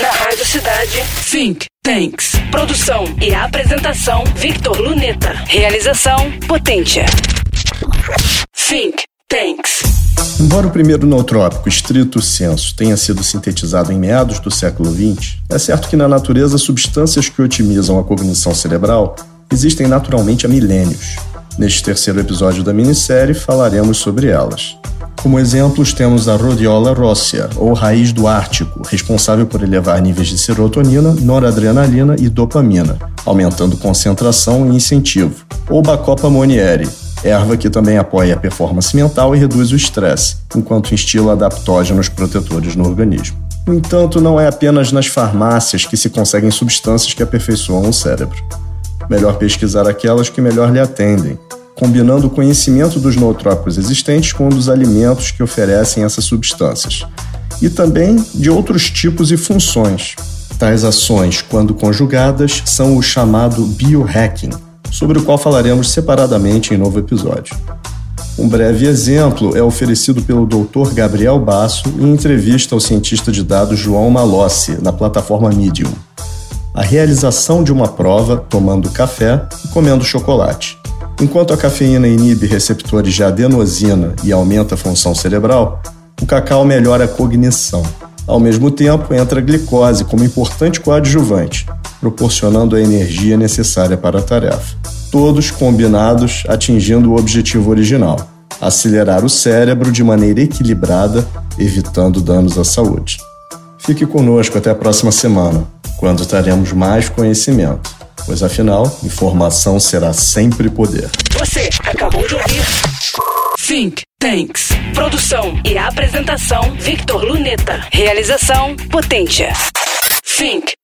Na Rádio Cidade, Think Tanks. Produção e apresentação, Victor Luneta. Realização, Potência. Think Tanks. Embora o primeiro nootrópico, estrito senso, tenha sido sintetizado em meados do século XX, é certo que na natureza substâncias que otimizam a cognição cerebral existem naturalmente há milênios. Neste terceiro episódio da minissérie falaremos sobre elas. Como exemplos, temos a Rhodiola rossea, ou raiz do Ártico, responsável por elevar níveis de serotonina, noradrenalina e dopamina, aumentando concentração e incentivo. Ou Bacopa monieri, erva que também apoia a performance mental e reduz o estresse, enquanto instila adaptógenos protetores no organismo. No entanto, não é apenas nas farmácias que se conseguem substâncias que aperfeiçoam o cérebro. Melhor pesquisar aquelas que melhor lhe atendem, combinando o conhecimento dos nootrópicos existentes com o dos alimentos que oferecem essas substâncias, e também de outros tipos e funções. Tais ações, quando conjugadas, são o chamado biohacking, sobre o qual falaremos separadamente em novo episódio. Um breve exemplo é oferecido pelo Dr. Gabriel Basso em entrevista ao cientista de dados João Malossi, na plataforma Medium. A realização de uma prova tomando café e comendo chocolate. Enquanto a cafeína inibe receptores de adenosina e aumenta a função cerebral, o cacau melhora a cognição. Ao mesmo tempo, entra a glicose como importante coadjuvante, proporcionando a energia necessária para a tarefa. Todos combinados atingindo o objetivo original: acelerar o cérebro de maneira equilibrada, evitando danos à saúde. Fique conosco até a próxima semana, quando teremos mais conhecimento pois afinal, informação será sempre poder. Você acabou de ouvir Think Tanks. Produção e apresentação, Victor Luneta. Realização, Potência. Think